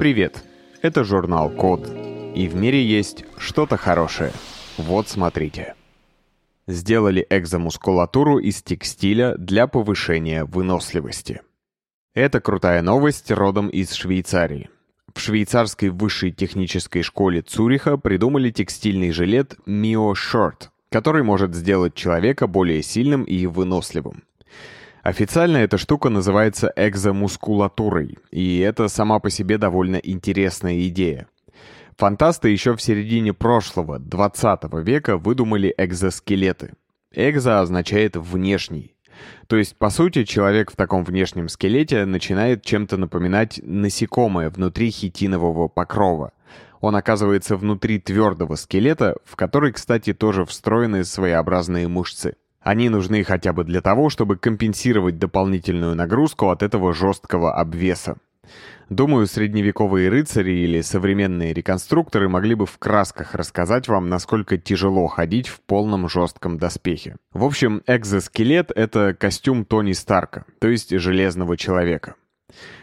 Привет! Это журнал Код. И в мире есть что-то хорошее. Вот смотрите. Сделали экзомускулатуру из текстиля для повышения выносливости. Это крутая новость родом из Швейцарии. В швейцарской высшей технической школе Цюриха придумали текстильный жилет Mio Short, который может сделать человека более сильным и выносливым. Официально эта штука называется экзомускулатурой, и это сама по себе довольно интересная идея. Фантасты еще в середине прошлого, 20 века, выдумали экзоскелеты. Экзо означает «внешний». То есть, по сути, человек в таком внешнем скелете начинает чем-то напоминать насекомое внутри хитинового покрова. Он оказывается внутри твердого скелета, в который, кстати, тоже встроены своеобразные мышцы. Они нужны хотя бы для того, чтобы компенсировать дополнительную нагрузку от этого жесткого обвеса. Думаю, средневековые рыцари или современные реконструкторы могли бы в красках рассказать вам, насколько тяжело ходить в полном жестком доспехе. В общем, экзоскелет — это костюм Тони Старка, то есть Железного Человека.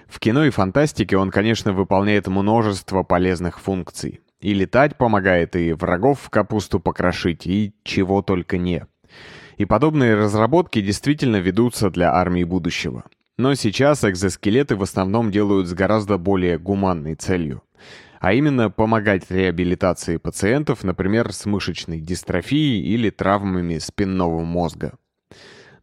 В кино и фантастике он, конечно, выполняет множество полезных функций. И летать помогает, и врагов в капусту покрошить, и чего только не. И подобные разработки действительно ведутся для армии будущего. Но сейчас экзоскелеты в основном делают с гораздо более гуманной целью. А именно помогать реабилитации пациентов, например, с мышечной дистрофией или травмами спинного мозга.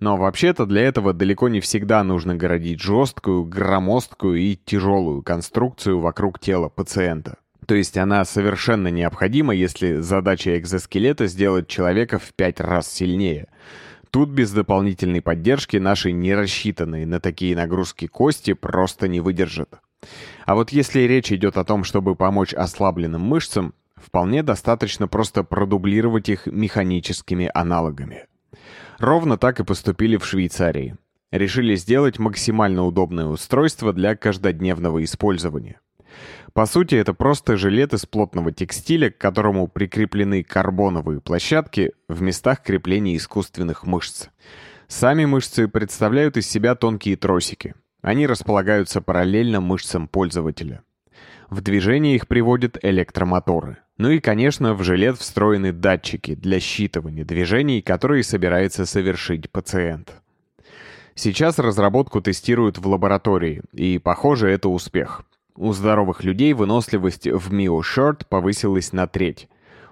Но вообще-то для этого далеко не всегда нужно городить жесткую, громоздкую и тяжелую конструкцию вокруг тела пациента. То есть она совершенно необходима, если задача экзоскелета сделать человека в пять раз сильнее. Тут без дополнительной поддержки наши не рассчитанные на такие нагрузки кости просто не выдержат. А вот если речь идет о том, чтобы помочь ослабленным мышцам, вполне достаточно просто продублировать их механическими аналогами. Ровно так и поступили в Швейцарии. Решили сделать максимально удобное устройство для каждодневного использования. По сути, это просто жилет из плотного текстиля, к которому прикреплены карбоновые площадки в местах крепления искусственных мышц. Сами мышцы представляют из себя тонкие тросики. Они располагаются параллельно мышцам пользователя. В движение их приводят электромоторы. Ну и, конечно, в жилет встроены датчики для считывания движений, которые собирается совершить пациент. Сейчас разработку тестируют в лаборатории, и, похоже, это успех. У здоровых людей выносливость в Short повысилась на треть.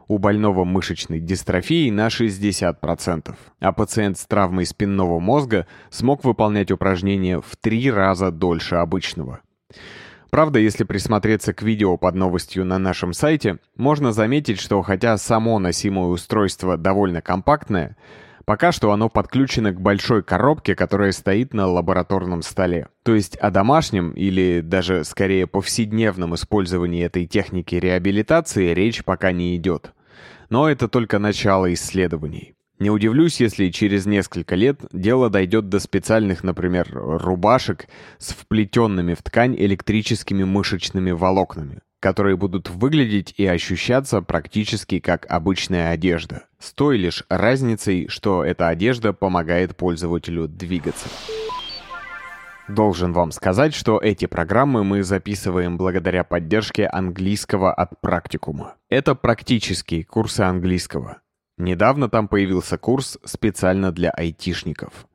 У больного мышечной дистрофией на 60%, а пациент с травмой спинного мозга смог выполнять упражнения в три раза дольше обычного. Правда, если присмотреться к видео под новостью на нашем сайте, можно заметить, что хотя само носимое устройство довольно компактное, Пока что оно подключено к большой коробке, которая стоит на лабораторном столе. То есть о домашнем или даже скорее повседневном использовании этой техники реабилитации речь пока не идет. Но это только начало исследований. Не удивлюсь, если через несколько лет дело дойдет до специальных, например, рубашек с вплетенными в ткань электрическими мышечными волокнами которые будут выглядеть и ощущаться практически как обычная одежда, с той лишь разницей, что эта одежда помогает пользователю двигаться. Должен вам сказать, что эти программы мы записываем благодаря поддержке английского от практикума. Это практические курсы английского. Недавно там появился курс специально для айтишников.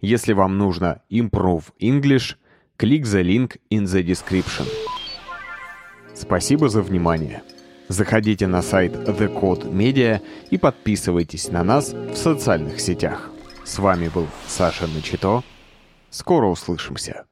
Если вам нужно Improve English, click the link in the description. Спасибо за внимание. Заходите на сайт The Code Media и подписывайтесь на нас в социальных сетях. С вами был Саша Начито. Скоро услышимся.